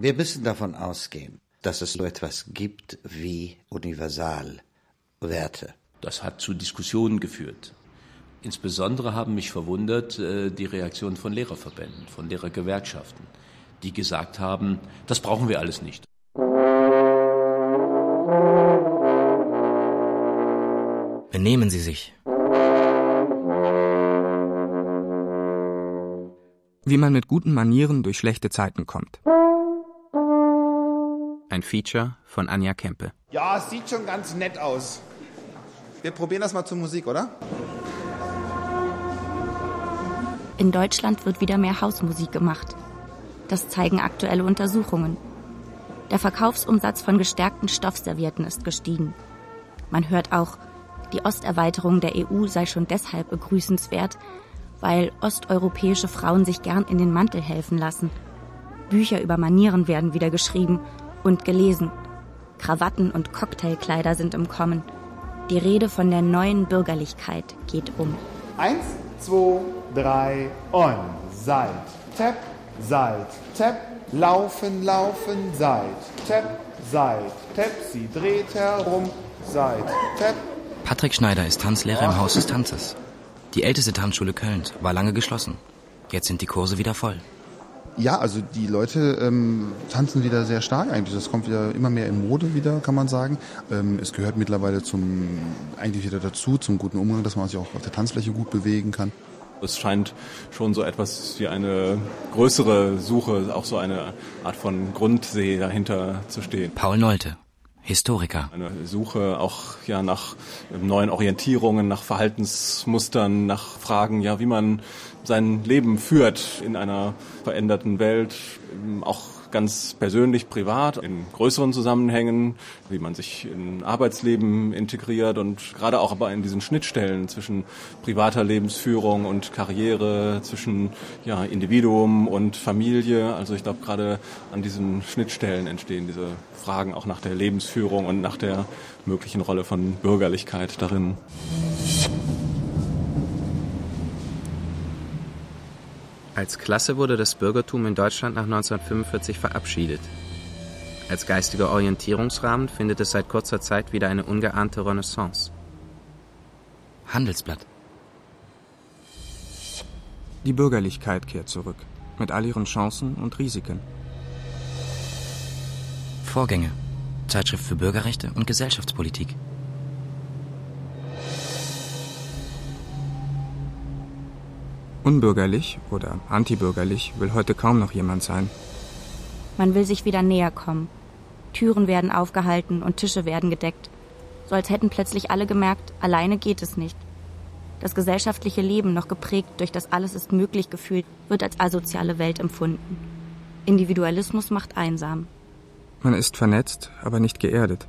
Wir müssen davon ausgehen, dass es so etwas gibt wie Universalwerte. Das hat zu Diskussionen geführt. Insbesondere haben mich verwundert äh, die Reaktion von Lehrerverbänden, von Lehrergewerkschaften, die gesagt haben, das brauchen wir alles nicht. Benehmen Sie sich. Wie man mit guten Manieren durch schlechte Zeiten kommt. Ein Feature von Anja Kempe. Ja, es sieht schon ganz nett aus. Wir probieren das mal zur Musik, oder? In Deutschland wird wieder mehr Hausmusik gemacht. Das zeigen aktuelle Untersuchungen. Der Verkaufsumsatz von gestärkten Stoffservietten ist gestiegen. Man hört auch, die Osterweiterung der EU sei schon deshalb begrüßenswert, weil osteuropäische Frauen sich gern in den Mantel helfen lassen. Bücher über Manieren werden wieder geschrieben und gelesen. Krawatten und Cocktailkleider sind im Kommen. Die Rede von der neuen Bürgerlichkeit geht um. Eins, zwei, drei und seit. Tap, seit, tap, laufen, laufen, seit. Tap, seit, tap, sie dreht herum, seit, tap. Patrick Schneider ist Tanzlehrer im Haus des Tanzes. Die älteste Tanzschule Kölns war lange geschlossen. Jetzt sind die Kurse wieder voll. Ja, also die Leute ähm, tanzen wieder sehr stark eigentlich. Das kommt wieder immer mehr in Mode wieder, kann man sagen. Ähm, es gehört mittlerweile zum eigentlich wieder dazu, zum guten Umgang, dass man sich auch auf der Tanzfläche gut bewegen kann. Es scheint schon so etwas wie eine größere Suche, auch so eine Art von Grundsee dahinter zu stehen. Paul Nolte, Historiker. Eine Suche auch ja nach neuen Orientierungen, nach Verhaltensmustern, nach Fragen, ja, wie man sein Leben führt in einer veränderten Welt, auch ganz persönlich, privat, in größeren Zusammenhängen, wie man sich in Arbeitsleben integriert und gerade auch aber in diesen Schnittstellen zwischen privater Lebensführung und Karriere, zwischen ja, Individuum und Familie. Also ich glaube, gerade an diesen Schnittstellen entstehen diese Fragen auch nach der Lebensführung und nach der möglichen Rolle von Bürgerlichkeit darin. Als Klasse wurde das Bürgertum in Deutschland nach 1945 verabschiedet. Als geistiger Orientierungsrahmen findet es seit kurzer Zeit wieder eine ungeahnte Renaissance. Handelsblatt. Die Bürgerlichkeit kehrt zurück, mit all ihren Chancen und Risiken. Vorgänge. Zeitschrift für Bürgerrechte und Gesellschaftspolitik. Unbürgerlich oder antibürgerlich will heute kaum noch jemand sein. Man will sich wieder näher kommen. Türen werden aufgehalten und Tische werden gedeckt. So als hätten plötzlich alle gemerkt, alleine geht es nicht. Das gesellschaftliche Leben, noch geprägt durch das Alles ist möglich gefühlt, wird als asoziale Welt empfunden. Individualismus macht einsam. Man ist vernetzt, aber nicht geerdet.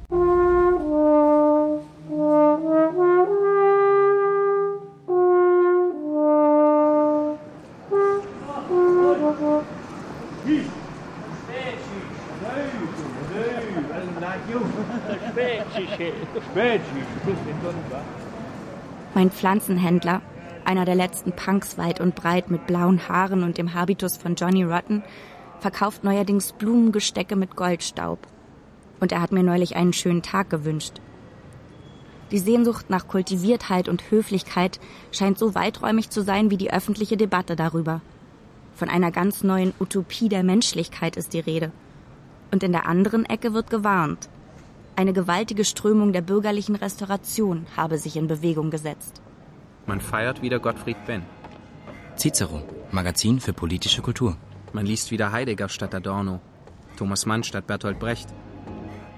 Mein Pflanzenhändler, einer der letzten Punks weit und breit mit blauen Haaren und dem Habitus von Johnny Rotten, verkauft neuerdings Blumengestecke mit Goldstaub. Und er hat mir neulich einen schönen Tag gewünscht. Die Sehnsucht nach Kultiviertheit und Höflichkeit scheint so weiträumig zu sein wie die öffentliche Debatte darüber. Von einer ganz neuen Utopie der Menschlichkeit ist die Rede. Und in der anderen Ecke wird gewarnt. Eine gewaltige Strömung der bürgerlichen Restauration habe sich in Bewegung gesetzt. Man feiert wieder Gottfried Benn. Cicero, Magazin für politische Kultur. Man liest wieder Heidegger statt Adorno, Thomas Mann statt Bertolt Brecht.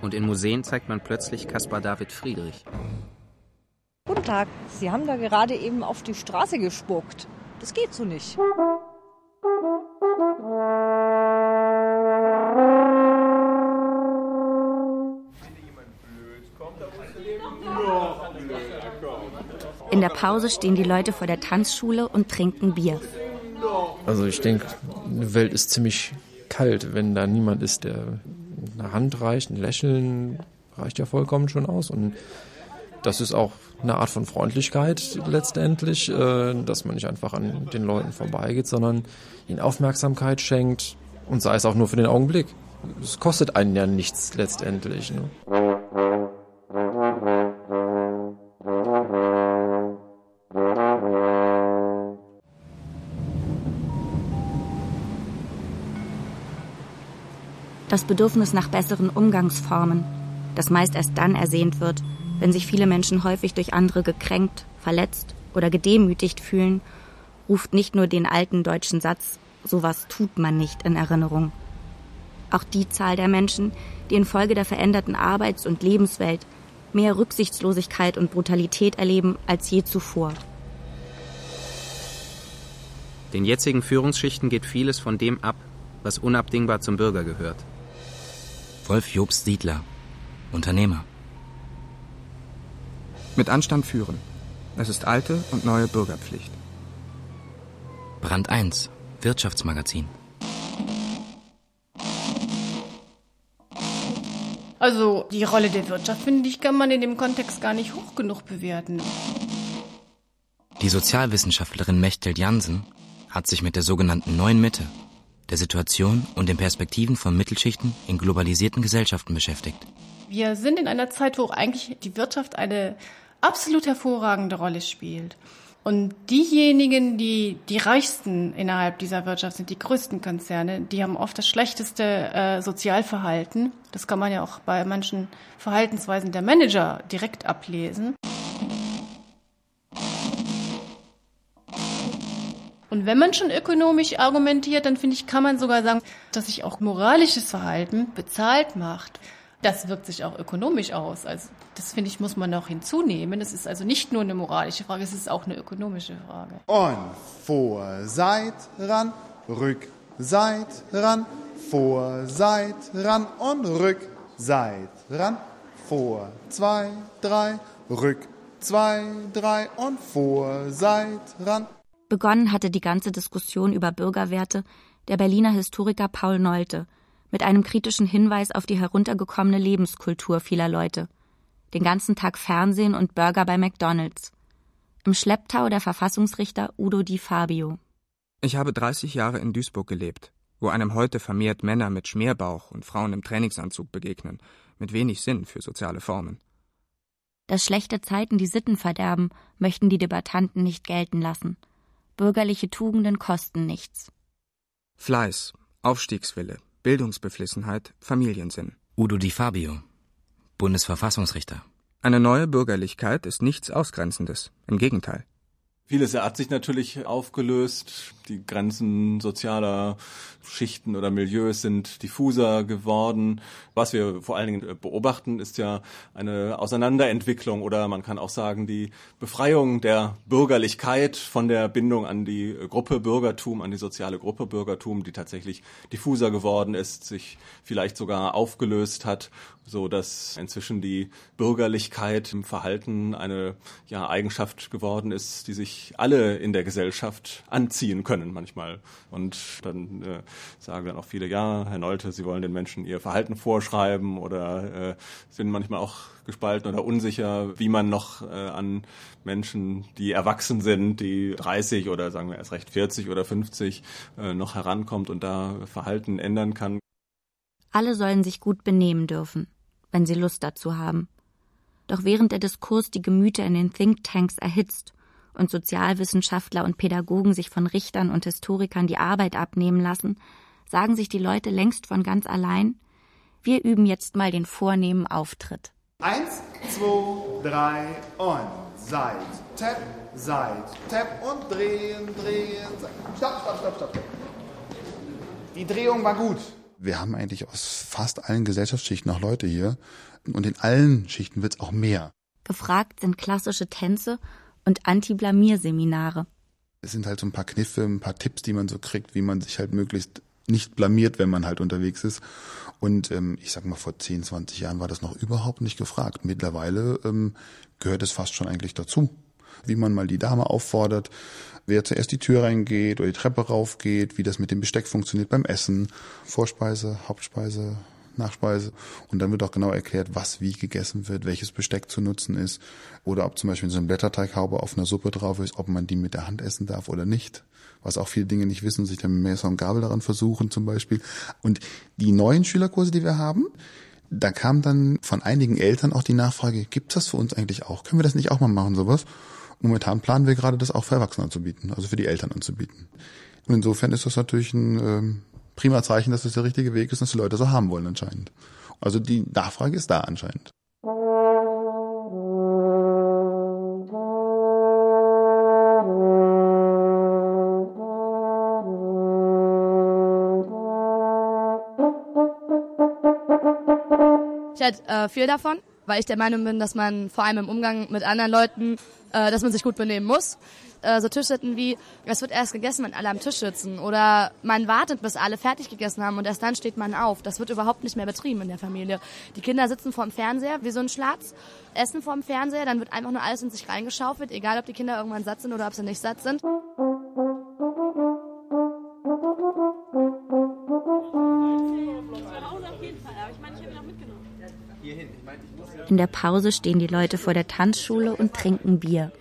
Und in Museen zeigt man plötzlich Caspar David Friedrich. Guten Tag, Sie haben da gerade eben auf die Straße gespuckt. Das geht so nicht. In der Pause stehen die Leute vor der Tanzschule und trinken Bier. Also ich denke, eine Welt ist ziemlich kalt, wenn da niemand ist, der eine Hand reicht, ein Lächeln reicht ja vollkommen schon aus. Und das ist auch eine Art von Freundlichkeit letztendlich, äh, dass man nicht einfach an den Leuten vorbeigeht, sondern ihnen Aufmerksamkeit schenkt und sei es auch nur für den Augenblick. es kostet einen ja nichts letztendlich. Ne? Das Bedürfnis nach besseren Umgangsformen, das meist erst dann ersehnt wird, wenn sich viele Menschen häufig durch andere gekränkt, verletzt oder gedemütigt fühlen, ruft nicht nur den alten deutschen Satz sowas tut man nicht in Erinnerung. Auch die Zahl der Menschen, die infolge der veränderten Arbeits- und Lebenswelt mehr Rücksichtslosigkeit und Brutalität erleben als je zuvor. Den jetzigen Führungsschichten geht vieles von dem ab, was unabdingbar zum Bürger gehört. Wolf Jobst Siedler, Unternehmer. Mit Anstand führen. Es ist alte und neue Bürgerpflicht. Brand 1, Wirtschaftsmagazin. Also die Rolle der Wirtschaft, finde ich, kann man in dem Kontext gar nicht hoch genug bewerten. Die Sozialwissenschaftlerin Mechthild Jansen hat sich mit der sogenannten neuen Mitte, der Situation und den Perspektiven von Mittelschichten in globalisierten Gesellschaften beschäftigt. Wir sind in einer Zeit, wo eigentlich die Wirtschaft eine absolut hervorragende Rolle spielt. Und diejenigen, die die reichsten innerhalb dieser Wirtschaft sind, die größten Konzerne, die haben oft das schlechteste äh, Sozialverhalten. Das kann man ja auch bei manchen Verhaltensweisen der Manager direkt ablesen. Und wenn man schon ökonomisch argumentiert, dann finde ich, kann man sogar sagen, dass sich auch moralisches Verhalten bezahlt macht. Das wirkt sich auch ökonomisch aus. Also das finde ich, muss man auch hinzunehmen. Es ist also nicht nur eine moralische Frage, es ist auch eine ökonomische Frage. Und vor, seit, ran, rück, seit, ran, vor, seit, ran und rück, seit, ran, vor, zwei, drei, rück, zwei, drei und vor, seit, ran. Begonnen hatte die ganze Diskussion über Bürgerwerte der Berliner Historiker Paul Nolte mit einem kritischen Hinweis auf die heruntergekommene Lebenskultur vieler Leute. Den ganzen Tag Fernsehen und Burger bei McDonalds. Im Schlepptau der Verfassungsrichter Udo Di Fabio. Ich habe 30 Jahre in Duisburg gelebt, wo einem heute vermehrt Männer mit Schmierbauch und Frauen im Trainingsanzug begegnen, mit wenig Sinn für soziale Formen. Dass schlechte Zeiten die Sitten verderben, möchten die Debattanten nicht gelten lassen. Bürgerliche Tugenden kosten nichts. Fleiß, Aufstiegswille, Bildungsbeflissenheit, Familiensinn. Udo Di Fabio, Bundesverfassungsrichter. Eine neue Bürgerlichkeit ist nichts Ausgrenzendes. Im Gegenteil. Vieles hat sich natürlich aufgelöst. Die Grenzen sozialer Schichten oder Milieus sind diffuser geworden. Was wir vor allen Dingen beobachten, ist ja eine Auseinanderentwicklung oder man kann auch sagen die Befreiung der Bürgerlichkeit von der Bindung an die Gruppe Bürgertum, an die soziale Gruppe Bürgertum, die tatsächlich diffuser geworden ist, sich vielleicht sogar aufgelöst hat so dass inzwischen die Bürgerlichkeit im Verhalten eine ja, Eigenschaft geworden ist, die sich alle in der Gesellschaft anziehen können manchmal. Und dann äh, sagen dann auch viele, ja, Herr Nolte, Sie wollen den Menschen ihr Verhalten vorschreiben oder äh, sind manchmal auch gespalten oder unsicher, wie man noch äh, an Menschen, die erwachsen sind, die 30 oder sagen wir erst recht 40 oder 50 äh, noch herankommt und da Verhalten ändern kann. Alle sollen sich gut benehmen dürfen, wenn sie Lust dazu haben. Doch während der Diskurs die Gemüter in den Thinktanks erhitzt und Sozialwissenschaftler und Pädagogen sich von Richtern und Historikern die Arbeit abnehmen lassen, sagen sich die Leute längst von ganz allein, wir üben jetzt mal den vornehmen Auftritt. Eins, zwei, drei und seit, tap, seit, tap und drehen, drehen, stopp, stopp, stopp, stopp. Die Drehung war gut. Wir haben eigentlich aus fast allen Gesellschaftsschichten noch Leute hier. Und in allen Schichten wird es auch mehr. Gefragt sind klassische Tänze und Anti-Blamier-Seminare. Es sind halt so ein paar Kniffe, ein paar Tipps, die man so kriegt, wie man sich halt möglichst nicht blamiert, wenn man halt unterwegs ist. Und ähm, ich sag mal, vor 10, 20 Jahren war das noch überhaupt nicht gefragt. Mittlerweile ähm, gehört es fast schon eigentlich dazu. Wie man mal die Dame auffordert, wer zuerst die Tür reingeht oder die Treppe raufgeht, wie das mit dem Besteck funktioniert beim Essen, Vorspeise, Hauptspeise, Nachspeise. Und dann wird auch genau erklärt, was wie gegessen wird, welches Besteck zu nutzen ist. Oder ob zum Beispiel so ein Blätterteighaube auf einer Suppe drauf ist, ob man die mit der Hand essen darf oder nicht. Was auch viele Dinge nicht wissen, sich dann mit Messer und Gabel daran versuchen zum Beispiel. Und die neuen Schülerkurse, die wir haben, da kam dann von einigen Eltern auch die Nachfrage, gibt das für uns eigentlich auch? Können wir das nicht auch mal machen, sowas? Momentan planen wir gerade, das auch für Erwachsene anzubieten, also für die Eltern anzubieten. Und insofern ist das natürlich ein ähm, prima Zeichen, dass das der richtige Weg ist, dass die Leute so haben wollen anscheinend. Also die Nachfrage ist da anscheinend. Ich halte äh, viel davon, weil ich der Meinung bin, dass man vor allem im Umgang mit anderen Leuten, äh, dass man sich gut benehmen muss. Äh, so Tischsitten wie, es wird erst gegessen, wenn alle am Tisch sitzen. Oder man wartet, bis alle fertig gegessen haben und erst dann steht man auf. Das wird überhaupt nicht mehr betrieben in der Familie. Die Kinder sitzen vorm Fernseher wie so ein Schlatz, essen vorm Fernseher, dann wird einfach nur alles in sich reingeschaufelt, egal ob die Kinder irgendwann satt sind oder ob sie nicht satt sind. In der Pause stehen die Leute vor der Tanzschule und trinken Bier.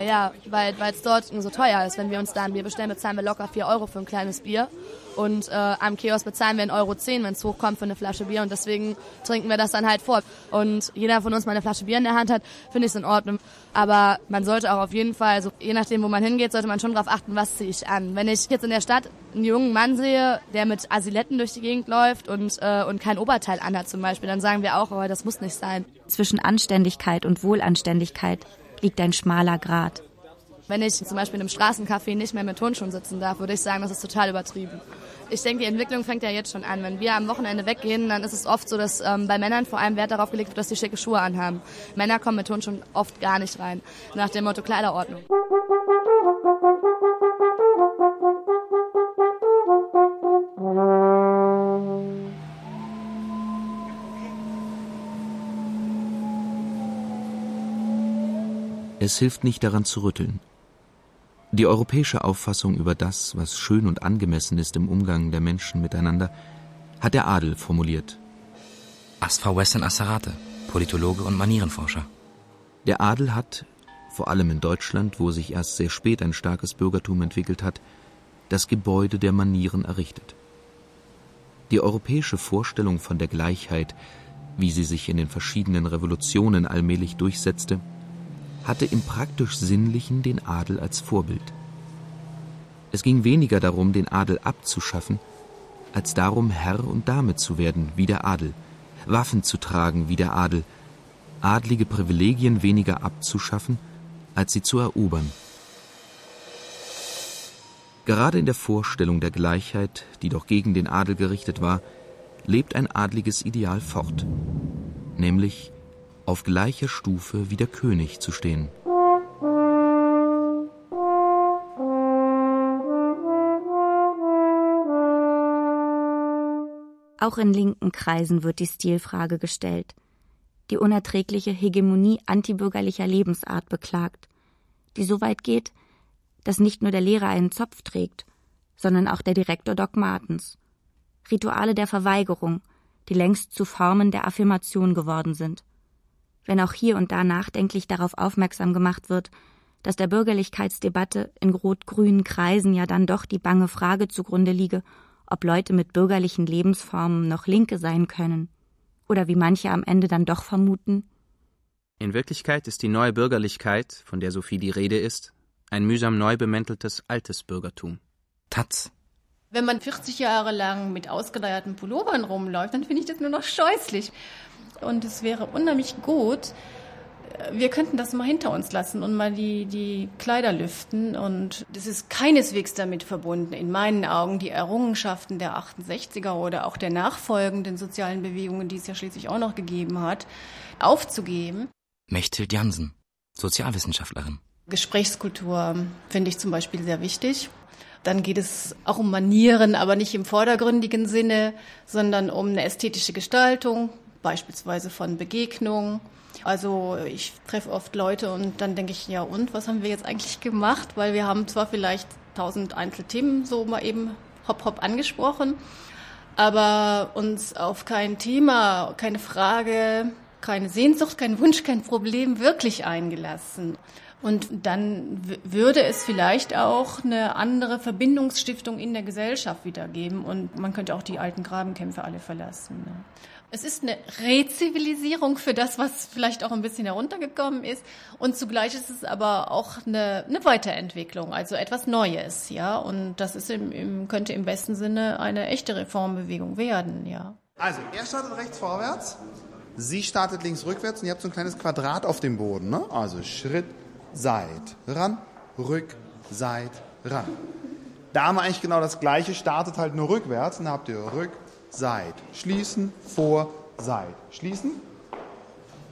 Ja, weil es dort so teuer ist. Wenn wir uns da ein Bier bestellen, bezahlen wir locker 4 Euro für ein kleines Bier. Und äh, am Kiosk bezahlen wir 1,10 Euro, wenn es hochkommt für eine Flasche Bier. Und deswegen trinken wir das dann halt vor. Und jeder von uns mal eine Flasche Bier in der Hand hat, finde ich es in Ordnung. Aber man sollte auch auf jeden Fall, also je nachdem, wo man hingeht, sollte man schon darauf achten, was ziehe ich an. Wenn ich jetzt in der Stadt einen jungen Mann sehe, der mit Asiletten durch die Gegend läuft und, äh, und kein Oberteil anhat zum Beispiel, dann sagen wir auch, aber das muss nicht sein. Zwischen Anständigkeit und Wohlanständigkeit liegt ein schmaler Grat. Wenn ich zum Beispiel in einem Straßencafé nicht mehr mit Turnschuhen sitzen darf, würde ich sagen, das ist total übertrieben. Ich denke, die Entwicklung fängt ja jetzt schon an. Wenn wir am Wochenende weggehen, dann ist es oft so, dass ähm, bei Männern vor allem Wert darauf gelegt wird, dass die schicke Schuhe anhaben. Männer kommen mit Turnschuhen oft gar nicht rein. Nach dem Motto Kleiderordnung. Es hilft nicht daran zu rütteln. Die europäische Auffassung über das, was schön und angemessen ist im Umgang der Menschen miteinander, hat der Adel formuliert. Asfa Western Asserate, Politologe und Manierenforscher. Der Adel hat, vor allem in Deutschland, wo sich erst sehr spät ein starkes Bürgertum entwickelt hat, das Gebäude der Manieren errichtet. Die europäische Vorstellung von der Gleichheit, wie sie sich in den verschiedenen Revolutionen allmählich durchsetzte, hatte im praktisch Sinnlichen den Adel als Vorbild. Es ging weniger darum, den Adel abzuschaffen, als darum, Herr und Dame zu werden wie der Adel, Waffen zu tragen wie der Adel, adlige Privilegien weniger abzuschaffen, als sie zu erobern. Gerade in der Vorstellung der Gleichheit, die doch gegen den Adel gerichtet war, lebt ein adliges Ideal fort, nämlich auf gleicher Stufe wie der König zu stehen. Auch in linken Kreisen wird die Stilfrage gestellt. Die unerträgliche Hegemonie antibürgerlicher Lebensart beklagt, die so weit geht, dass nicht nur der Lehrer einen Zopf trägt, sondern auch der Direktor Doc Martens. Rituale der Verweigerung, die längst zu Formen der Affirmation geworden sind wenn auch hier und da nachdenklich darauf aufmerksam gemacht wird, dass der Bürgerlichkeitsdebatte in rot-grünen Kreisen ja dann doch die bange Frage zugrunde liege, ob Leute mit bürgerlichen Lebensformen noch Linke sein können. Oder wie manche am Ende dann doch vermuten. In Wirklichkeit ist die neue Bürgerlichkeit, von der so viel die Rede ist, ein mühsam neu bemänteltes altes Bürgertum. Taz. Wenn man 40 Jahre lang mit ausgeleierten Pullovern rumläuft, dann finde ich das nur noch scheußlich. Und es wäre unheimlich gut, wir könnten das mal hinter uns lassen und mal die, die Kleider lüften. Und das ist keineswegs damit verbunden, in meinen Augen, die Errungenschaften der 68er oder auch der nachfolgenden sozialen Bewegungen, die es ja schließlich auch noch gegeben hat, aufzugeben. Mechthild Jansen, Sozialwissenschaftlerin. Gesprächskultur finde ich zum Beispiel sehr wichtig. Dann geht es auch um Manieren, aber nicht im vordergründigen Sinne, sondern um eine ästhetische Gestaltung, beispielsweise von Begegnungen. Also ich treffe oft Leute und dann denke ich, ja und, was haben wir jetzt eigentlich gemacht? Weil wir haben zwar vielleicht tausend Einzelthemen so mal eben hopp hopp angesprochen, aber uns auf kein Thema, keine Frage, keine Sehnsucht, kein Wunsch, kein Problem wirklich eingelassen. Und dann würde es vielleicht auch eine andere Verbindungsstiftung in der Gesellschaft wiedergeben und man könnte auch die alten Grabenkämpfe alle verlassen. Ne? Es ist eine Rezivilisierung für das, was vielleicht auch ein bisschen heruntergekommen ist. Und zugleich ist es aber auch eine, eine Weiterentwicklung, also etwas Neues, ja. Und das ist im, im, könnte im besten Sinne eine echte Reformbewegung werden, ja. Also, er startet rechts vorwärts, sie startet links rückwärts und ihr habt so ein kleines Quadrat auf dem Boden, ne? Also Schritt, Seit, ran, rück, Seit, ran. Da haben wir eigentlich genau das gleiche, startet halt nur rückwärts und dann habt ihr rück, Seit, schließen, vor, Seit, schließen.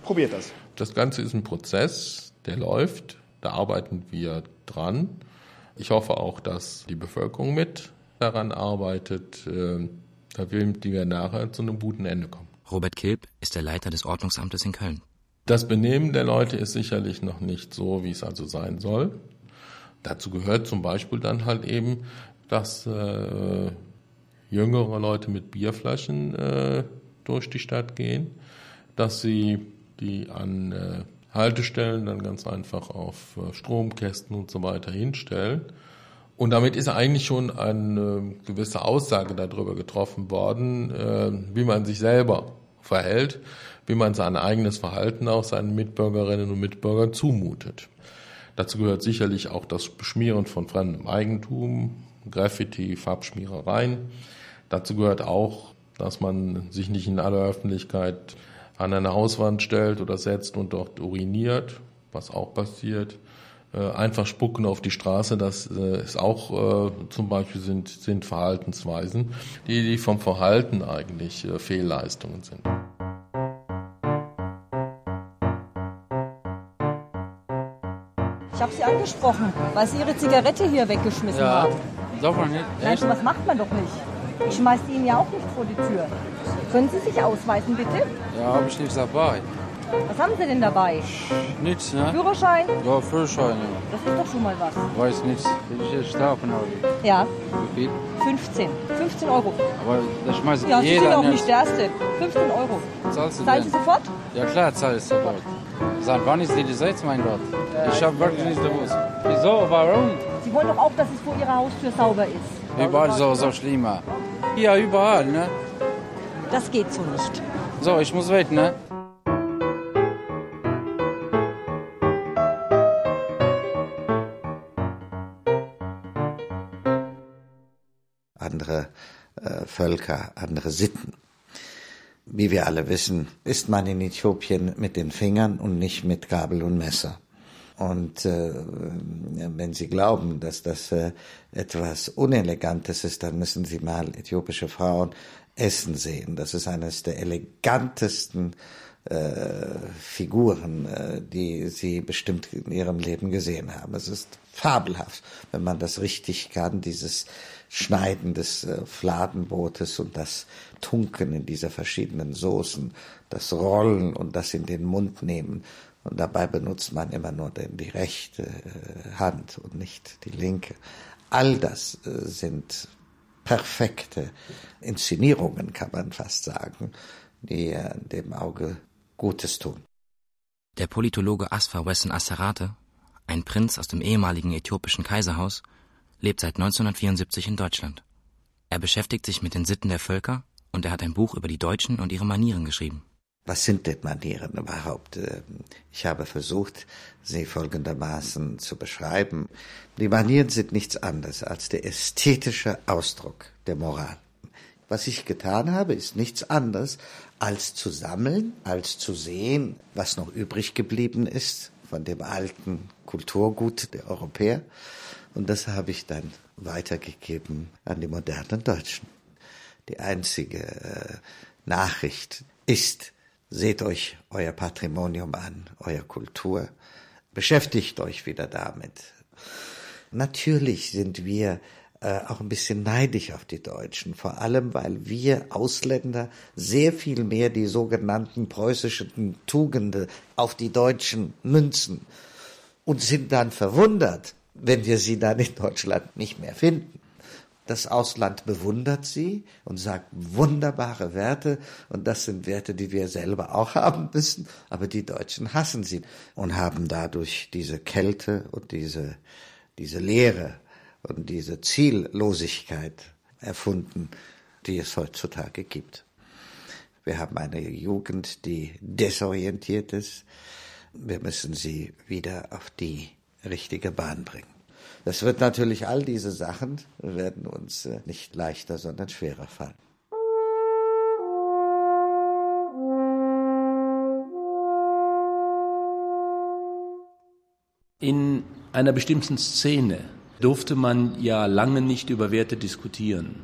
Probiert das. Das Ganze ist ein Prozess, der läuft, da arbeiten wir dran. Ich hoffe auch, dass die Bevölkerung mit daran arbeitet, da wir nachher zu einem guten Ende kommen. Robert Kilp ist der Leiter des Ordnungsamtes in Köln. Das Benehmen der Leute ist sicherlich noch nicht so, wie es also sein soll. Dazu gehört zum Beispiel dann halt eben, dass äh, jüngere Leute mit Bierflaschen äh, durch die Stadt gehen, dass sie die an äh, Haltestellen dann ganz einfach auf äh, Stromkästen und so weiter hinstellen. Und damit ist eigentlich schon eine gewisse Aussage darüber getroffen worden, äh, wie man sich selber verhält wie man sein eigenes Verhalten auch seinen Mitbürgerinnen und Mitbürgern zumutet. Dazu gehört sicherlich auch das Beschmieren von fremdem Eigentum, Graffiti, Farbschmierereien. Dazu gehört auch, dass man sich nicht in aller Öffentlichkeit an eine Hauswand stellt oder setzt und dort uriniert, was auch passiert. Äh, einfach spucken auf die Straße, das äh, ist auch äh, zum Beispiel sind, sind Verhaltensweisen, die, die vom Verhalten eigentlich Fehlleistungen sind. Habe sie angesprochen, weil sie ihre Zigarette hier weggeschmissen ja. haben. Darf man nicht? Nein, sowas macht man doch nicht. Ich schmeiß die Ihnen ja auch nicht vor die Tür. Können Sie sich ausweisen, bitte? Ja, habe ich nichts dabei. Was haben Sie denn dabei? Nichts, ne? Führerschein? Ja, Führerschein, ja. Das ist doch schon mal was. Weiß nichts. Will ich jetzt davon habe. Ja. Wie viel? 15. 15 Euro. Aber das schmeißt ja, jeder Sie sind auch nicht der Erste. 15 Euro. Zahlst du Zahlen Sie sofort? Ja klar, zahle ich sofort. Seit wann ist die Gesetz, mein Gott? Ich habe wirklich nicht gewusst. Wieso? Warum? Sie wollen doch auch, dass es vor Ihrer Haustür sauber ist. Überall so, so schlimmer. Ja, überall, ne? Das geht so nicht. So, ich muss weg, ne? Andere äh, Völker, andere Sitten. Wie wir alle wissen, isst man in Äthiopien mit den Fingern und nicht mit Gabel und Messer. Und äh, wenn Sie glauben, dass das äh, etwas Unelegantes ist, dann müssen Sie mal äthiopische Frauen essen sehen. Das ist eines der elegantesten äh, Figuren, äh, die Sie bestimmt in Ihrem Leben gesehen haben. Es ist fabelhaft, wenn man das richtig kann, dieses Schneiden des äh, Fladenbrotes und das Tunken in dieser verschiedenen Soßen, das Rollen und das in den Mund nehmen. Und dabei benutzt man immer nur die rechte äh, Hand und nicht die linke. All das äh, sind perfekte Inszenierungen, kann man fast sagen, die dem Auge Gutes tun. Der Politologe Asfa Wesson Asserate, ein Prinz aus dem ehemaligen äthiopischen Kaiserhaus, lebt seit 1974 in Deutschland. Er beschäftigt sich mit den Sitten der Völker und er hat ein Buch über die Deutschen und ihre Manieren geschrieben. Was sind denn Manieren überhaupt? Ähm, ich habe versucht, sie folgendermaßen zu beschreiben. Die Manieren sind nichts anderes als der ästhetische Ausdruck der Moral. Was ich getan habe, ist nichts anderes als zu sammeln, als zu sehen, was noch übrig geblieben ist von dem alten Kulturgut der Europäer und das habe ich dann weitergegeben an die modernen Deutschen. Die einzige äh, Nachricht ist, seht euch euer Patrimonium an, euer Kultur, beschäftigt euch wieder damit. Natürlich sind wir äh, auch ein bisschen neidisch auf die Deutschen, vor allem weil wir Ausländer sehr viel mehr die sogenannten preußischen Tugenden auf die Deutschen münzen und sind dann verwundert, wenn wir sie dann in Deutschland nicht mehr finden. Das Ausland bewundert sie und sagt wunderbare Werte. Und das sind Werte, die wir selber auch haben müssen, aber die Deutschen hassen sie und haben dadurch diese Kälte und diese, diese Leere und diese Ziellosigkeit erfunden, die es heutzutage gibt. Wir haben eine Jugend, die desorientiert ist. Wir müssen sie wieder auf die richtige Bahn bringen. Das wird natürlich all diese Sachen werden uns äh, nicht leichter, sondern schwerer fallen. In einer bestimmten Szene durfte man ja lange nicht über Werte diskutieren.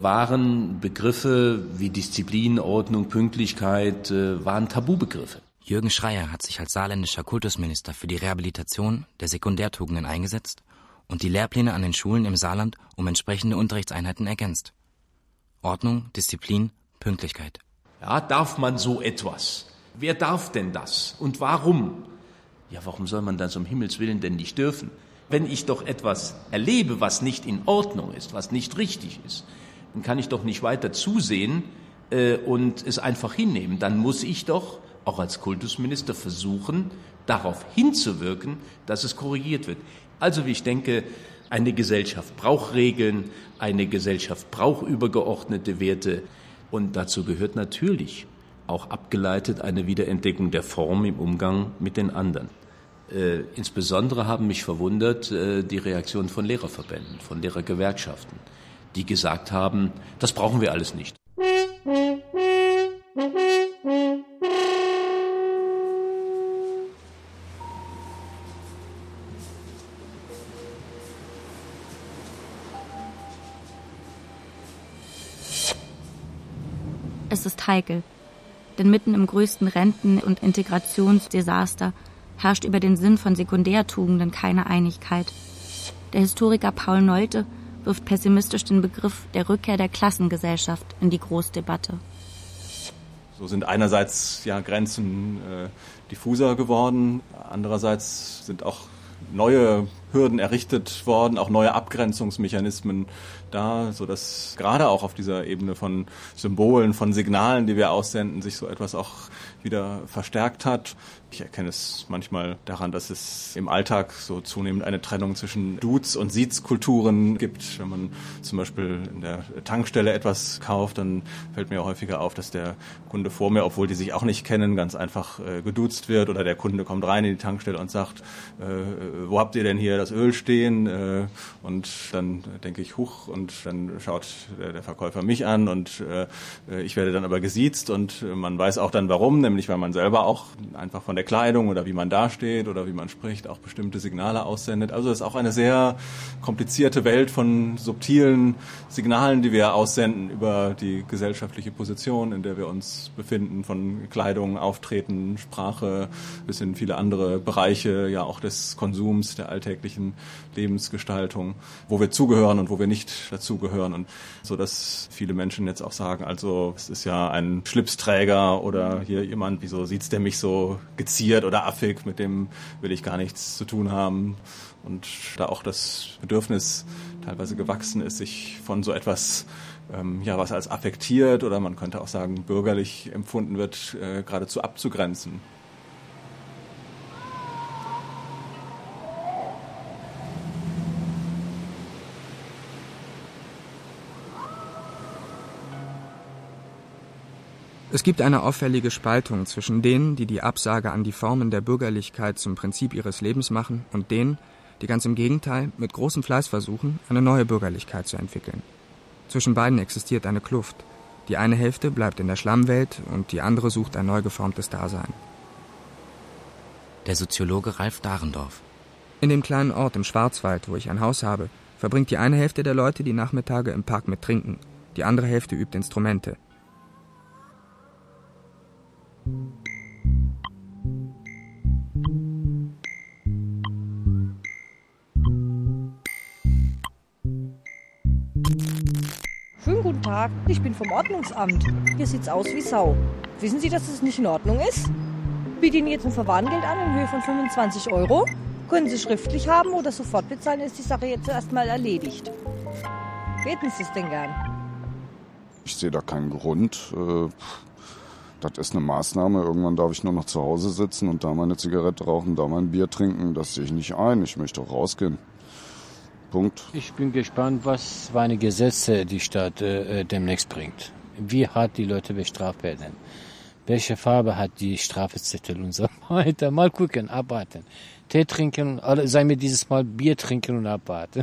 Waren Begriffe wie Disziplin, Ordnung, Pünktlichkeit, äh, waren Tabubegriffe. Jürgen Schreier hat sich als saarländischer Kultusminister für die Rehabilitation der Sekundärtugenden eingesetzt und die Lehrpläne an den Schulen im Saarland um entsprechende Unterrichtseinheiten ergänzt. Ordnung, Disziplin, Pünktlichkeit. Ja, darf man so etwas? Wer darf denn das? Und warum? Ja, warum soll man das um Himmels Willen denn nicht dürfen? Wenn ich doch etwas erlebe, was nicht in Ordnung ist, was nicht richtig ist, dann kann ich doch nicht weiter zusehen äh, und es einfach hinnehmen. Dann muss ich doch auch als Kultusminister versuchen, darauf hinzuwirken, dass es korrigiert wird. Also wie ich denke, eine Gesellschaft braucht Regeln, eine Gesellschaft braucht übergeordnete Werte und dazu gehört natürlich auch abgeleitet eine Wiederentdeckung der Form im Umgang mit den anderen. Äh, insbesondere haben mich verwundert äh, die Reaktion von Lehrerverbänden, von Lehrergewerkschaften, die gesagt haben, das brauchen wir alles nicht. Es ist heikel, denn mitten im größten Renten- und Integrationsdesaster herrscht über den Sinn von Sekundärtugenden keine Einigkeit. Der Historiker Paul Nolte wirft pessimistisch den Begriff der Rückkehr der Klassengesellschaft in die Großdebatte. So sind einerseits ja Grenzen äh, diffuser geworden, andererseits sind auch neue Hürden errichtet worden, auch neue Abgrenzungsmechanismen da, so dass gerade auch auf dieser Ebene von Symbolen, von Signalen, die wir aussenden, sich so etwas auch wieder verstärkt hat. Ich erkenne es manchmal daran, dass es im Alltag so zunehmend eine Trennung zwischen Dudes- und Siezkulturen gibt. Wenn man zum Beispiel in der Tankstelle etwas kauft, dann fällt mir häufiger auf, dass der Kunde vor mir, obwohl die sich auch nicht kennen, ganz einfach äh, geduzt wird oder der Kunde kommt rein in die Tankstelle und sagt, äh, wo habt ihr denn hier das Öl stehen? Äh, und dann denke ich, huch, und dann schaut der, Verkäufer mich an und äh, ich werde dann aber gesiezt und man weiß auch dann warum, nämlich weil man selber auch einfach von der der Kleidung oder wie man dasteht oder wie man spricht auch bestimmte Signale aussendet. Also es ist auch eine sehr komplizierte Welt von subtilen Signalen, die wir aussenden über die gesellschaftliche Position, in der wir uns befinden, von Kleidung, Auftreten, Sprache bis in viele andere Bereiche, ja auch des Konsums, der alltäglichen Lebensgestaltung, wo wir zugehören und wo wir nicht dazugehören. Und so dass viele Menschen jetzt auch sagen, also es ist ja ein Schlipsträger oder hier jemand, wieso sieht's der mich so geziert oder affig, mit dem will ich gar nichts zu tun haben. Und da auch das Bedürfnis teilweise gewachsen ist, sich von so etwas ähm, ja, was als affektiert oder man könnte auch sagen bürgerlich empfunden wird, äh, geradezu abzugrenzen. Es gibt eine auffällige Spaltung zwischen denen, die die Absage an die Formen der Bürgerlichkeit zum Prinzip ihres Lebens machen, und denen, die ganz im Gegenteil mit großem Fleiß versuchen, eine neue Bürgerlichkeit zu entwickeln. Zwischen beiden existiert eine Kluft. Die eine Hälfte bleibt in der Schlammwelt und die andere sucht ein neu geformtes Dasein. Der Soziologe Ralf Dahrendorf. In dem kleinen Ort im Schwarzwald, wo ich ein Haus habe, verbringt die eine Hälfte der Leute die Nachmittage im Park mit Trinken, die andere Hälfte übt Instrumente, Tag, ich bin vom Ordnungsamt. Hier sieht's aus wie Sau. Wissen Sie, dass es nicht in Ordnung ist? Biete Ihnen jetzt ein Verwarngeld an in Höhe von 25 Euro. Können Sie schriftlich haben oder sofort bezahlen, ist die Sache jetzt erstmal erledigt. Hätten Sie es denn gern? Ich sehe da keinen Grund. Äh, das ist eine Maßnahme. Irgendwann darf ich nur noch zu Hause sitzen und da meine Zigarette rauchen, da mein Bier trinken. Das sehe ich nicht ein. Ich möchte auch rausgehen. Punkt. Ich bin gespannt, was für eine Gesetze die Stadt äh, demnächst bringt. Wie hart die Leute bestraft werden. Welche Farbe hat die Strafzettel und so weiter. Mal gucken, abwarten. Tee trinken, sei mir dieses Mal Bier trinken und abwarten.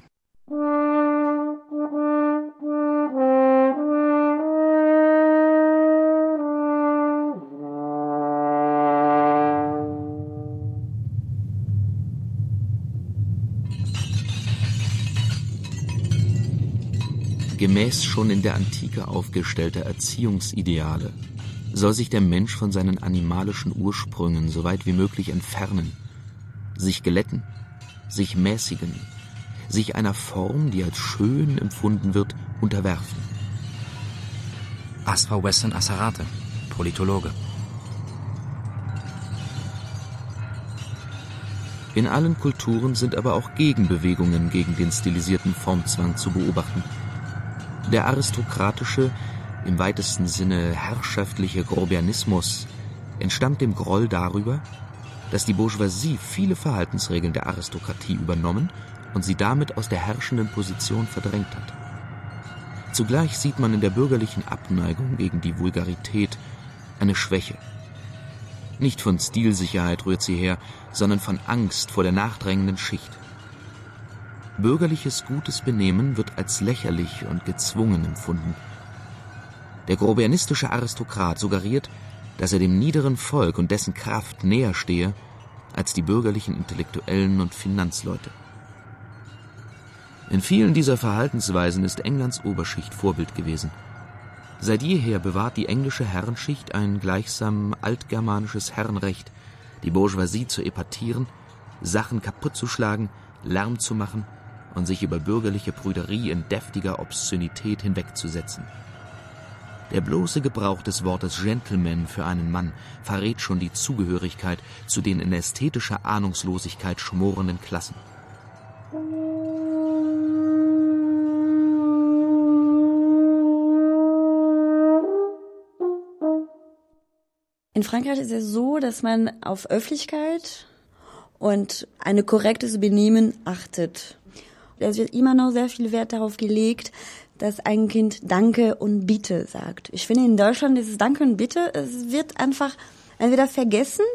Gemäß schon in der Antike aufgestellter Erziehungsideale soll sich der Mensch von seinen animalischen Ursprüngen so weit wie möglich entfernen, sich glätten, sich mäßigen, sich einer Form, die als schön empfunden wird, unterwerfen. Asfa Weston Asarate, Politologe. In allen Kulturen sind aber auch Gegenbewegungen gegen den stilisierten Formzwang zu beobachten – der aristokratische, im weitesten Sinne herrschaftliche Grobianismus entstammt dem Groll darüber, dass die Bourgeoisie viele Verhaltensregeln der Aristokratie übernommen und sie damit aus der herrschenden Position verdrängt hat. Zugleich sieht man in der bürgerlichen Abneigung gegen die Vulgarität eine Schwäche. Nicht von Stilsicherheit rührt sie her, sondern von Angst vor der nachdrängenden Schicht. Bürgerliches gutes Benehmen wird als lächerlich und gezwungen empfunden. Der grobianistische Aristokrat suggeriert, dass er dem niederen Volk und dessen Kraft näher stehe als die bürgerlichen Intellektuellen und Finanzleute. In vielen dieser Verhaltensweisen ist Englands Oberschicht Vorbild gewesen. Seit jeher bewahrt die englische Herrenschicht ein gleichsam altgermanisches Herrenrecht, die Bourgeoisie zu epatieren, Sachen kaputtzuschlagen, Lärm zu machen und sich über bürgerliche Brüderie in deftiger Obszönität hinwegzusetzen. Der bloße Gebrauch des Wortes Gentleman für einen Mann verrät schon die Zugehörigkeit zu den in ästhetischer Ahnungslosigkeit schmorenden Klassen. In Frankreich ist es so, dass man auf Öffentlichkeit und ein korrektes Benehmen achtet. Es wird immer noch sehr viel Wert darauf gelegt, dass ein Kind Danke und Bitte sagt. Ich finde, in Deutschland ist es Danke und Bitte, es wird einfach entweder vergessen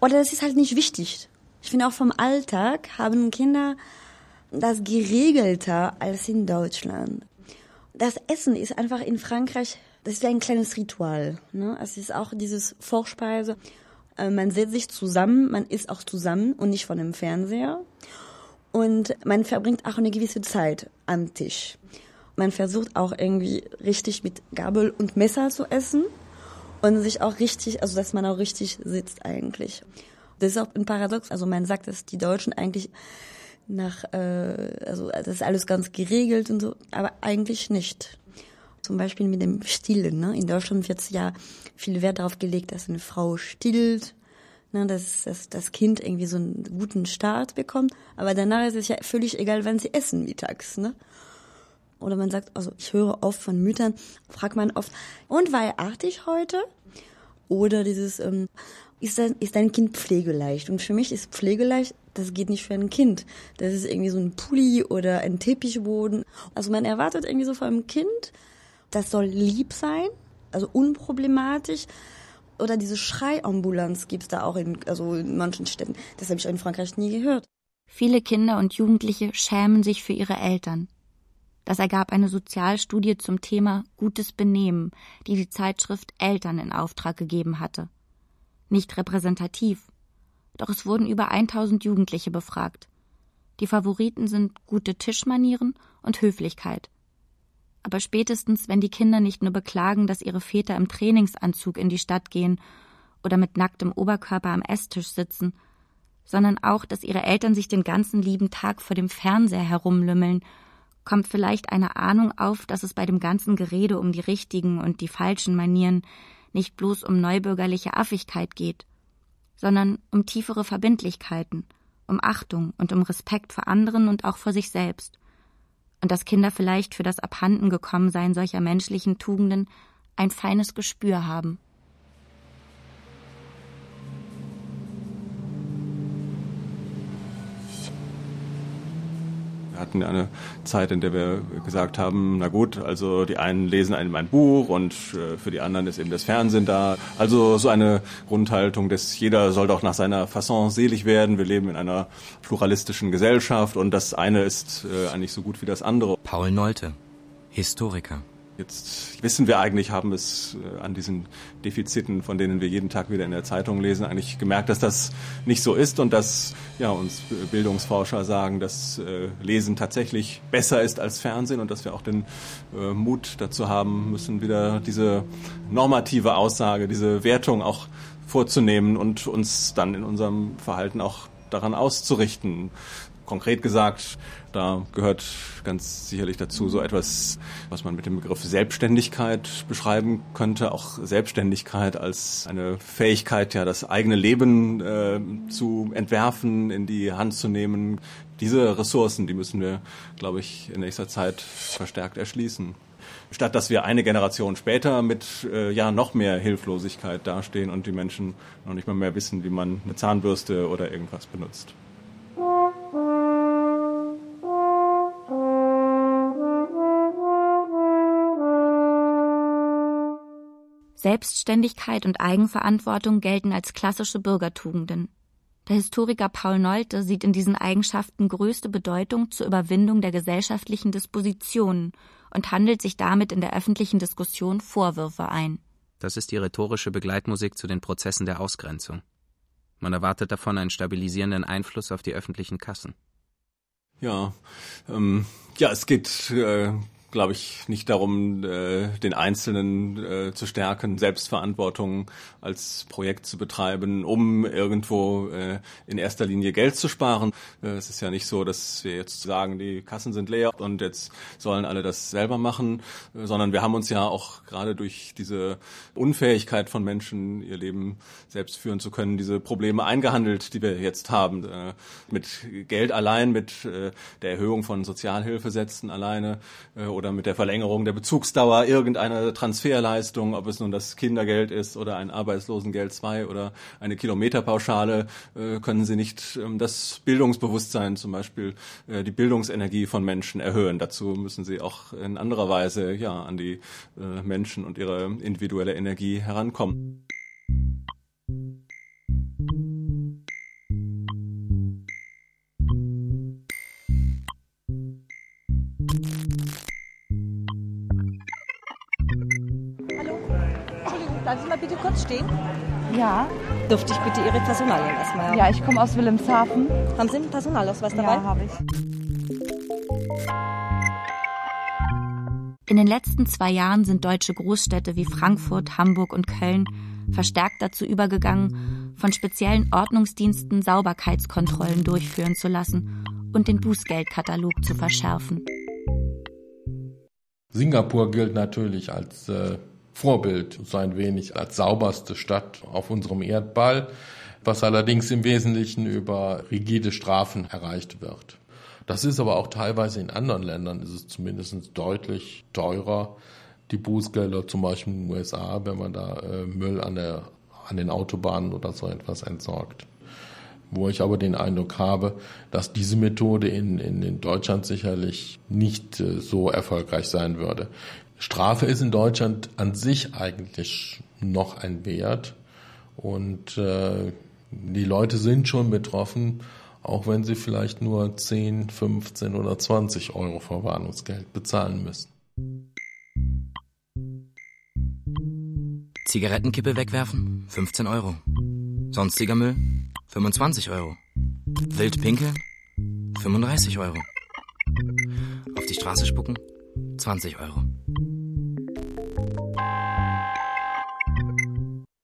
oder es ist halt nicht wichtig. Ich finde auch vom Alltag haben Kinder das geregelter als in Deutschland. Das Essen ist einfach in Frankreich, das ist ein kleines Ritual. Ne? Es ist auch dieses Vorspeise. Äh, man setzt sich zusammen, man isst auch zusammen und nicht von dem Fernseher. Und man verbringt auch eine gewisse Zeit am Tisch. Man versucht auch irgendwie richtig mit Gabel und Messer zu essen und sich auch richtig, also dass man auch richtig sitzt eigentlich. Das ist auch ein Paradox. Also man sagt, dass die Deutschen eigentlich nach, äh, also das ist alles ganz geregelt und so, aber eigentlich nicht. Zum Beispiel mit dem Stillen. Ne? In Deutschland wird ja viel Wert darauf gelegt, dass eine Frau stillt ne, dass, dass das Kind irgendwie so einen guten Start bekommt. Aber danach ist es ja völlig egal, wann sie essen mittags. Ne? Oder man sagt, also ich höre oft von Müttern, fragt man oft, und war er artig heute? Oder dieses, ähm, ist, dein, ist dein Kind pflegeleicht? Und für mich ist pflegeleicht, das geht nicht für ein Kind. Das ist irgendwie so ein Pulli oder ein Teppichboden. Also man erwartet irgendwie so von einem Kind, das soll lieb sein, also unproblematisch, oder diese Schreiambulanz gibt's da auch in, also in manchen Städten. Das habe ich in Frankreich nie gehört. Viele Kinder und Jugendliche schämen sich für ihre Eltern. Das ergab eine Sozialstudie zum Thema gutes Benehmen, die die Zeitschrift Eltern in Auftrag gegeben hatte. Nicht repräsentativ, doch es wurden über 1000 Jugendliche befragt. Die Favoriten sind gute Tischmanieren und Höflichkeit aber spätestens, wenn die Kinder nicht nur beklagen, dass ihre Väter im Trainingsanzug in die Stadt gehen oder mit nacktem Oberkörper am Esstisch sitzen, sondern auch, dass ihre Eltern sich den ganzen lieben Tag vor dem Fernseher herumlümmeln, kommt vielleicht eine Ahnung auf, dass es bei dem ganzen Gerede um die richtigen und die falschen Manieren nicht bloß um neubürgerliche Affigkeit geht, sondern um tiefere Verbindlichkeiten, um Achtung und um Respekt vor anderen und auch vor sich selbst und dass Kinder vielleicht für das Abhandengekommensein solcher menschlichen Tugenden ein feines Gespür haben. Wir hatten eine Zeit, in der wir gesagt haben, na gut, also die einen lesen einem ein Buch und äh, für die anderen ist eben das Fernsehen da. Also so eine Grundhaltung, dass jeder soll doch nach seiner Fasson selig werden. Wir leben in einer pluralistischen Gesellschaft und das eine ist äh, eigentlich so gut wie das andere. Paul Nolte, Historiker. Jetzt wissen wir eigentlich, haben es äh, an diesen Defiziten, von denen wir jeden Tag wieder in der Zeitung lesen, eigentlich gemerkt, dass das nicht so ist und dass ja, uns Bildungsforscher sagen, dass äh, Lesen tatsächlich besser ist als Fernsehen und dass wir auch den äh, Mut dazu haben müssen, wieder diese normative Aussage, diese Wertung auch vorzunehmen und uns dann in unserem Verhalten auch daran auszurichten. Konkret gesagt, da gehört ganz sicherlich dazu so etwas, was man mit dem Begriff Selbstständigkeit beschreiben könnte. Auch Selbstständigkeit als eine Fähigkeit, ja, das eigene Leben äh, zu entwerfen, in die Hand zu nehmen. Diese Ressourcen, die müssen wir, glaube ich, in nächster Zeit verstärkt erschließen statt dass wir eine Generation später mit äh, ja noch mehr Hilflosigkeit dastehen und die Menschen noch nicht mal mehr wissen, wie man eine Zahnbürste oder irgendwas benutzt. Selbstständigkeit und Eigenverantwortung gelten als klassische Bürgertugenden. Der Historiker Paul Nolte sieht in diesen Eigenschaften größte Bedeutung zur Überwindung der gesellschaftlichen Dispositionen und handelt sich damit in der öffentlichen Diskussion Vorwürfe ein. Das ist die rhetorische Begleitmusik zu den Prozessen der Ausgrenzung. Man erwartet davon einen stabilisierenden Einfluss auf die öffentlichen Kassen. Ja, ähm, ja, es geht äh, glaube ich, nicht darum, äh, den Einzelnen äh, zu stärken, Selbstverantwortung als Projekt zu betreiben, um irgendwo äh, in erster Linie Geld zu sparen. Äh, es ist ja nicht so, dass wir jetzt sagen, die Kassen sind leer und jetzt sollen alle das selber machen, äh, sondern wir haben uns ja auch gerade durch diese Unfähigkeit von Menschen, ihr Leben selbst führen zu können, diese Probleme eingehandelt, die wir jetzt haben. Äh, mit Geld allein, mit äh, der Erhöhung von Sozialhilfesätzen alleine äh, oder oder mit der Verlängerung der Bezugsdauer irgendeiner Transferleistung, ob es nun das Kindergeld ist oder ein Arbeitslosengeld 2 oder eine Kilometerpauschale, äh, können Sie nicht ähm, das Bildungsbewusstsein, zum Beispiel äh, die Bildungsenergie von Menschen erhöhen. Dazu müssen Sie auch in anderer Weise ja an die äh, Menschen und ihre individuelle Energie herankommen. Bleiben Sie mal bitte kurz stehen. Ja. Dürfte ich bitte Ihre Personalien erstmal haben? Ja, ich komme aus Wilhelmshaven. Haben Sie einen Personalausweis dabei? Ja, habe ich. In den letzten zwei Jahren sind deutsche Großstädte wie Frankfurt, Hamburg und Köln verstärkt dazu übergegangen, von speziellen Ordnungsdiensten Sauberkeitskontrollen durchführen zu lassen und den Bußgeldkatalog zu verschärfen. Singapur gilt natürlich als äh, Vorbild, so ein wenig als sauberste Stadt auf unserem Erdball, was allerdings im Wesentlichen über rigide Strafen erreicht wird. Das ist aber auch teilweise in anderen Ländern, ist es zumindest deutlich teurer. Die Bußgelder zum Beispiel in den USA, wenn man da äh, Müll an, der, an den Autobahnen oder so etwas entsorgt. Wo ich aber den Eindruck habe, dass diese Methode in, in, in Deutschland sicherlich nicht äh, so erfolgreich sein würde. Strafe ist in Deutschland an sich eigentlich noch ein Wert und äh, die Leute sind schon betroffen, auch wenn sie vielleicht nur 10, 15 oder 20 Euro Verwarnungsgeld bezahlen müssen. Zigarettenkippe wegwerfen? 15 Euro. Sonstiger Müll? 25 Euro. Wild pinkeln? 35 Euro. Auf die Straße spucken? 20 Euro.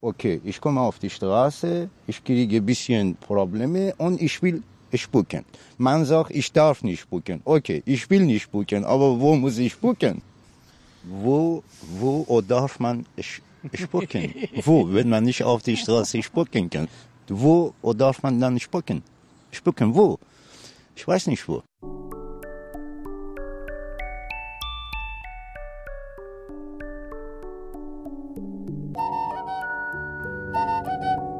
Okay, ich komme auf die Straße, ich kriege ein bisschen Probleme und ich will spucken. Man sagt, ich darf nicht spucken. Okay, ich will nicht spucken, aber wo muss ich spucken? Wo, wo darf man spucken? wo, wenn man nicht auf die Straße spucken kann? Wo darf man dann spucken? Spucken wo? Ich weiß nicht wo.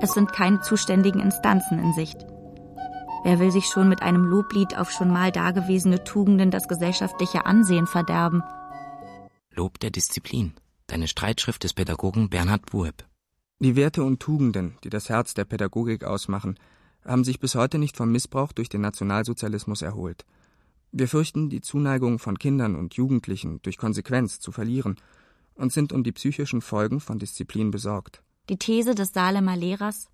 Es sind keine zuständigen Instanzen in Sicht. Wer will sich schon mit einem Loblied auf schon mal dagewesene Tugenden das gesellschaftliche Ansehen verderben? Lob der Disziplin. Deine Streitschrift des Pädagogen Bernhard Bueb. Die Werte und Tugenden, die das Herz der Pädagogik ausmachen, haben sich bis heute nicht vom Missbrauch durch den Nationalsozialismus erholt. Wir fürchten, die Zuneigung von Kindern und Jugendlichen durch Konsequenz zu verlieren und sind um die psychischen Folgen von Disziplin besorgt. Die These des Salemer Lehrers,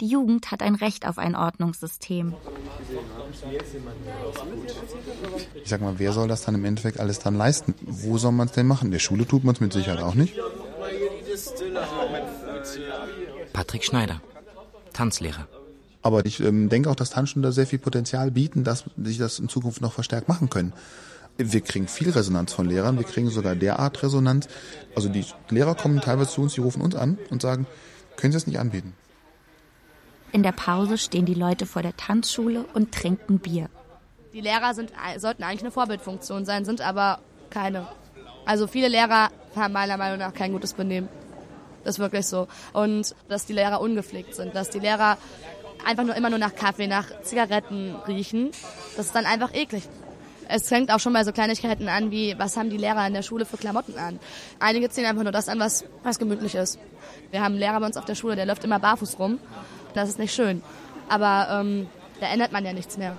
die Jugend hat ein Recht auf ein Ordnungssystem. Ich sag mal, wer soll das dann im Endeffekt alles dann leisten? Wo soll man es denn machen? In der Schule tut man es mit Sicherheit auch nicht. Patrick Schneider, Tanzlehrer. Aber ich ähm, denke auch, dass Tanzschulen da sehr viel Potenzial bieten, dass sich das in Zukunft noch verstärkt machen können. Wir kriegen viel Resonanz von Lehrern, wir kriegen sogar derart Resonanz. Also die Lehrer kommen teilweise zu uns, die rufen uns an und sagen, können Sie es nicht anbieten? In der Pause stehen die Leute vor der Tanzschule und trinken Bier. Die Lehrer sind, sollten eigentlich eine Vorbildfunktion sein, sind aber keine. Also viele Lehrer haben meiner Meinung nach kein gutes Benehmen. Das ist wirklich so. Und dass die Lehrer ungepflegt sind, dass die Lehrer einfach nur immer nur nach Kaffee, nach Zigaretten riechen, das ist dann einfach eklig. Es fängt auch schon bei so Kleinigkeiten an, wie was haben die Lehrer in der Schule für Klamotten an. Einige ziehen einfach nur das an, was, was gemütlich ist. Wir haben einen Lehrer bei uns auf der Schule, der läuft immer barfuß rum. Das ist nicht schön. Aber ähm, da ändert man ja nichts mehr.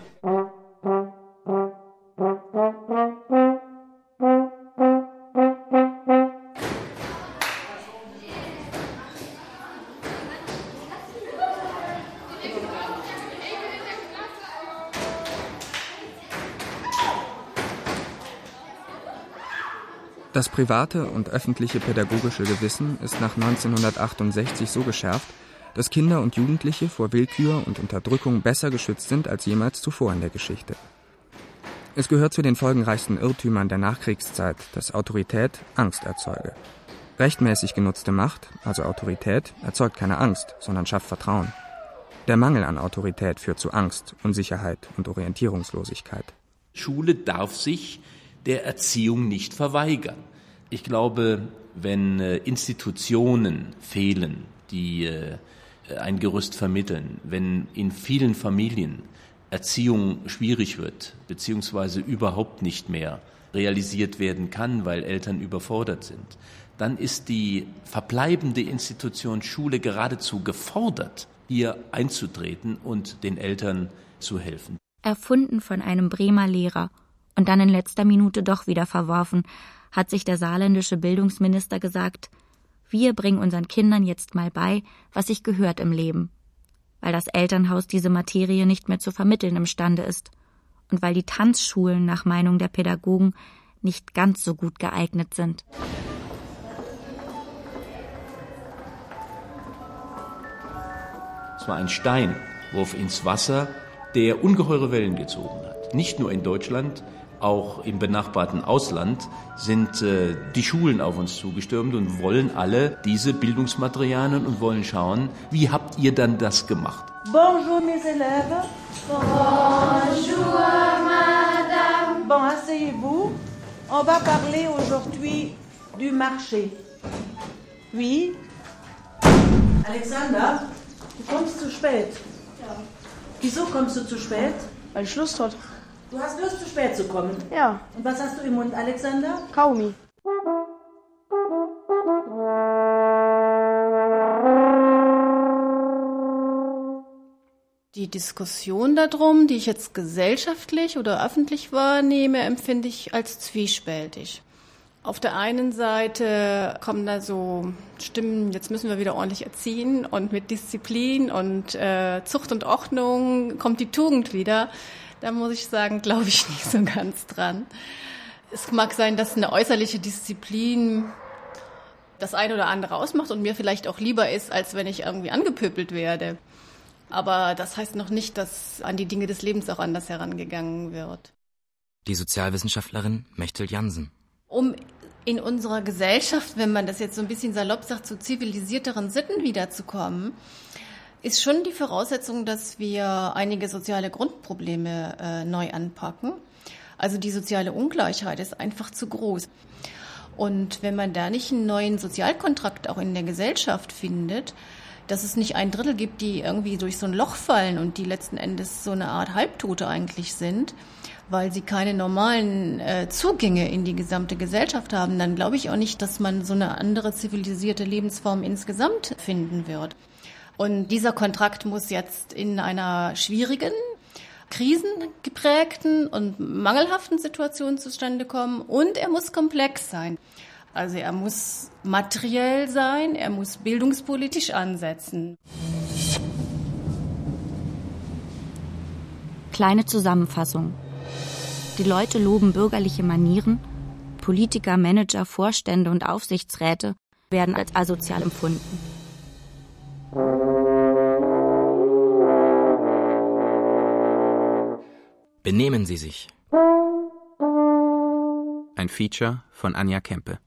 Das private und öffentliche pädagogische Gewissen ist nach 1968 so geschärft, dass Kinder und Jugendliche vor Willkür und Unterdrückung besser geschützt sind als jemals zuvor in der Geschichte. Es gehört zu den folgenreichsten Irrtümern der Nachkriegszeit, dass Autorität Angst erzeuge. Rechtmäßig genutzte Macht, also Autorität, erzeugt keine Angst, sondern schafft Vertrauen. Der Mangel an Autorität führt zu Angst, Unsicherheit und Orientierungslosigkeit. Schule darf sich der Erziehung nicht verweigern. Ich glaube, wenn äh, Institutionen fehlen, die äh, ein Gerüst vermitteln, wenn in vielen Familien Erziehung schwierig wird, beziehungsweise überhaupt nicht mehr realisiert werden kann, weil Eltern überfordert sind, dann ist die verbleibende Institution Schule geradezu gefordert, hier einzutreten und den Eltern zu helfen. Erfunden von einem Bremer Lehrer und dann in letzter Minute doch wieder verworfen, hat sich der saarländische Bildungsminister gesagt, wir bringen unseren Kindern jetzt mal bei, was sich gehört im Leben, weil das Elternhaus diese Materie nicht mehr zu vermitteln imstande ist und weil die Tanzschulen nach Meinung der Pädagogen nicht ganz so gut geeignet sind. Es war ein Steinwurf ins Wasser, der ungeheure Wellen gezogen hat. Nicht nur in Deutschland, auch im benachbarten Ausland sind äh, die Schulen auf uns zugestürmt und wollen alle diese Bildungsmaterialien und wollen schauen, wie habt ihr dann das gemacht? Bonjour mes élèves. Bonjour madame. Bon, asseyez-vous. On va parler aujourd'hui du marché. Oui. Alexander, du kommst zu spät. Ja. Wieso kommst du zu spät? Weil ich Lust hat. Du hast Lust, zu spät zu kommen? Ja. Und was hast du im Mund, Alexander? Kaumi. Die Diskussion darum, die ich jetzt gesellschaftlich oder öffentlich wahrnehme, empfinde ich als zwiespältig. Auf der einen Seite kommen da so Stimmen, jetzt müssen wir wieder ordentlich erziehen und mit Disziplin und äh, Zucht und Ordnung kommt die Tugend wieder. Da muss ich sagen, glaube ich nicht so ganz dran. Es mag sein, dass eine äußerliche Disziplin das eine oder andere ausmacht und mir vielleicht auch lieber ist, als wenn ich irgendwie angepöbelt werde. Aber das heißt noch nicht, dass an die Dinge des Lebens auch anders herangegangen wird. Die Sozialwissenschaftlerin Mechtel Jansen. Um in unserer Gesellschaft, wenn man das jetzt so ein bisschen salopp sagt, zu zivilisierteren Sitten wiederzukommen, ist schon die Voraussetzung, dass wir einige soziale Grundprobleme äh, neu anpacken. Also die soziale Ungleichheit ist einfach zu groß. Und wenn man da nicht einen neuen Sozialkontrakt auch in der Gesellschaft findet, dass es nicht ein Drittel gibt, die irgendwie durch so ein Loch fallen und die letzten Endes so eine Art Halbtote eigentlich sind, weil sie keine normalen äh, Zugänge in die gesamte Gesellschaft haben, dann glaube ich auch nicht, dass man so eine andere zivilisierte Lebensform insgesamt finden wird. Und dieser Kontrakt muss jetzt in einer schwierigen, krisengeprägten und mangelhaften Situation zustande kommen und er muss komplex sein. Also er muss materiell sein, er muss bildungspolitisch ansetzen. Kleine Zusammenfassung. Die Leute loben bürgerliche Manieren, Politiker, Manager, Vorstände und Aufsichtsräte werden als asozial empfunden. Benehmen Sie sich. Ein Feature von Anja Kempe.